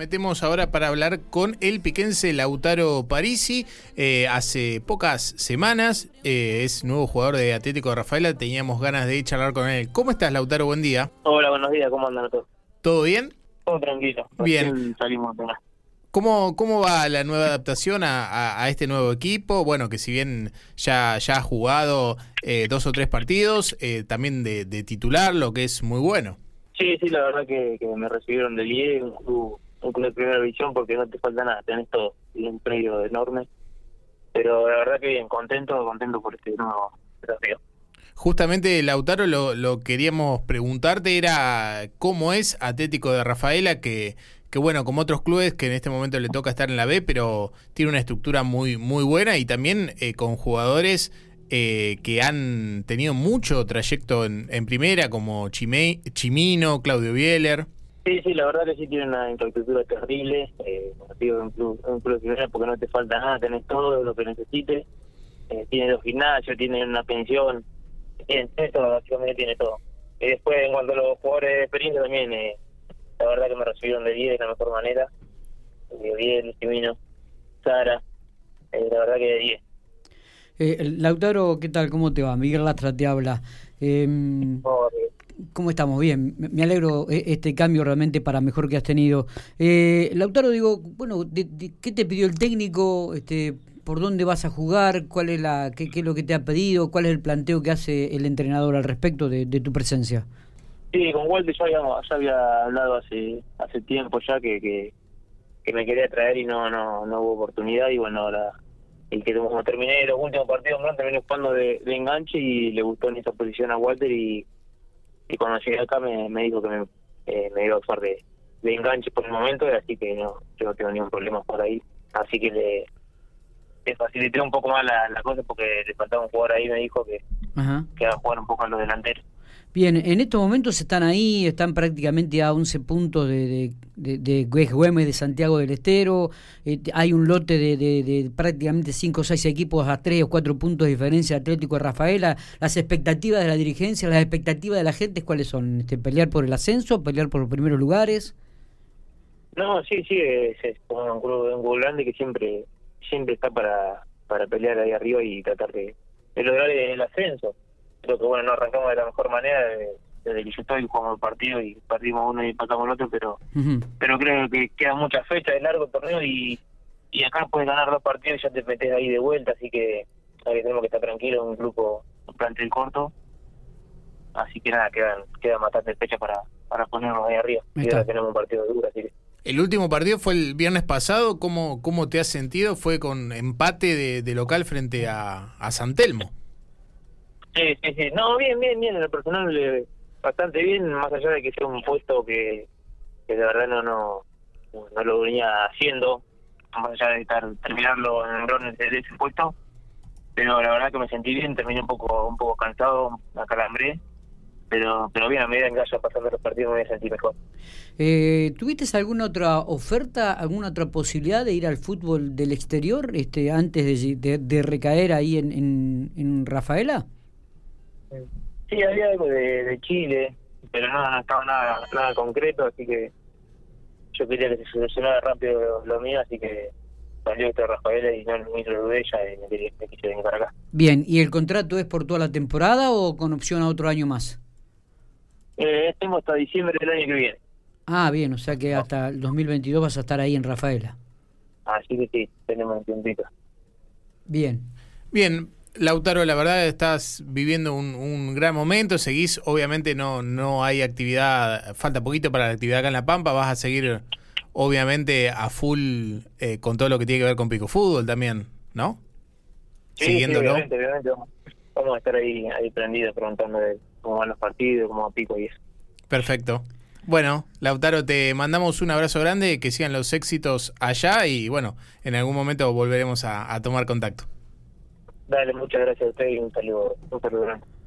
metemos ahora para hablar con el piquense Lautaro Parisi. Eh, hace pocas semanas eh, es nuevo jugador de Atlético de Rafaela. Teníamos ganas de charlar con él. ¿Cómo estás, Lautaro? Buen día. Hola, buenos días. ¿Cómo andan todos? ¿Todo bien? Todo tranquilo. Bien. Salimos de. ¿Cómo, ¿Cómo va la nueva adaptación a, a- a este nuevo equipo? Bueno, que si bien ya, ya ha jugado eh, dos o tres partidos, eh, también de, de titular, lo que es muy bueno. Sí, sí, la verdad que, que me recibieron del IE, un club, un club de primera división, porque no te falta nada, tenés todo, y un predio enorme. Pero la verdad que bien, contento, contento por este nuevo. Justamente, Lautaro, lo, lo queríamos preguntarte era cómo es Atlético de Rafaela, que, que bueno, como otros clubes que en este momento le toca estar en la B, pero tiene una estructura muy, muy buena y también eh, con jugadores eh, que han tenido mucho trayecto en, en primera, como Chime- Chimino, Claudio Bieler. Sí, sí, la verdad que sí tiene una infraestructura terrible, eh, digo, un club, un club de primera porque no te falta nada, tenés todo lo que necesites, eh, tiene dos gimnasios, tiene una pensión, tiene, todo, básicamente tiene todo. Y después, en cuanto a los jugadores de experiencia también, eh, la verdad que me recibieron de 10 de la mejor manera, bien, Jimino, Sara, eh, la verdad que de 10. Eh, Lautaro, ¿qué tal? ¿Cómo te va? Miguel Lastra te habla. Eh, No, eh, ¿Cómo estamos? Bien, me alegro eh, este cambio realmente para mejor que has tenido. Eh, Lautaro, digo, bueno, de- ¿qué te pidió el técnico? Este, ¿Por dónde vas a jugar? ¿Cuál es la, qué, qué es lo que te ha pedido? ¿Cuál es el planteo que hace el entrenador al respecto de, de tu presencia? Sí, con Walter ya, habíamos, ya había hablado hace hace tiempo ya que, que, me quería traer y no no no hubo oportunidad y bueno, ahora y que como terminé los últimos partidos, ¿no? terminé jugando de, de enganche y le gustó en esa posición a Walter y, y cuando llegué acá me, me dijo que me, eh, me iba a actuar de, de enganche por el momento, así que no, yo no tengo ningún problema por ahí. Así que le, le facilité un poco más la, la cosa porque le faltaba un jugador ahí, me dijo que, Ajá. que iba a jugar un poco a los delanteros. Bien, en estos momentos están ahí, están prácticamente a 11 puntos de, de, Güemes, de Santiago del Estero. eh, hay un lote de, de, prácticamente 5 o 6 equipos a 3 o 4 puntos de diferencia Atlético de Rafaela. Las expectativas de la dirigencia, las expectativas de la gente, ¿cuáles son? Este, ¿Pelear por el ascenso? ¿Pelear por los primeros lugares? No, sí, sí, es, es un club, un club grande que siempre siempre está para, para pelear ahí arriba y tratar de lograr el ascenso. Creo que bueno, no arrancamos de la mejor manera desde, desde que yo estoy, jugamos el partido y perdimos uno y empatamos el otro, pero pero creo que quedan muchas fechas, es largo el torneo y, y acá puedes ganar dos partidos y ya te metes ahí de vuelta, así que, tenemos que estar tranquilos, un grupo, un plantel corto. Así que nada, quedan, quedan bastantes fechas para, para ponernos ahí arriba. Y ahora tenemos un partido duro, así que El último partido fue el viernes pasado. ¿Cómo, cómo te has sentido? Fue con empate de, de local frente a, a San Telmo. Sí, sí, sí. No, bien, bien, bien. En el personal eh, bastante bien, más allá de que sea un puesto que, de verdad no, no no lo venía haciendo, más allá de estar terminarlo en el de ese puesto. Pero la verdad que me sentí bien, terminé un poco un poco cansado, acalambré. Pero, pero bien, a medida que vaya pasando los partidos me voy a sentir mejor. Eh, ¿Tuviste alguna otra oferta, alguna otra posibilidad de ir al fútbol del exterior este, antes de, de- recaer ahí en, en, en Rafaela? Sí, había algo de, de Chile, pero no, no estaba nada, nada concreto, así que yo quería que se solucionara rápido lo, mío, así que salió esto de Rafaela y no ni lo ya y me, quería- me quise venir para acá. Bien, ¿y el contrato es por toda la temporada o con opción a otro año más? Eh, tengo hasta diciembre del año que viene, Ah, bien, o sea que hasta el 2022 vas a estar ahí en Rafaela. así que sí, tenemos un tiempito. Bien. Bien, Lautaro, la verdad estás viviendo un, un gran momento, seguís, obviamente no, no hay actividad, falta poquito para la actividad acá en La Pampa, vas a seguir obviamente a full eh, con todo lo que tiene que ver con Pico Fútbol también, ¿no? Sí, Siguiéndolo. sí, obviamente, obviamente vamos, vamos a estar ahí, ahí prendidos preguntando de cómo van los partidos, cómo va pico y eso. Perfecto. Bueno, Lautaro, te mandamos un abrazo grande, que sigan los éxitos allá y bueno, en algún momento volveremos a, a tomar contacto. Dale, muchas gracias a ustedes y un saludo, un saludo grande.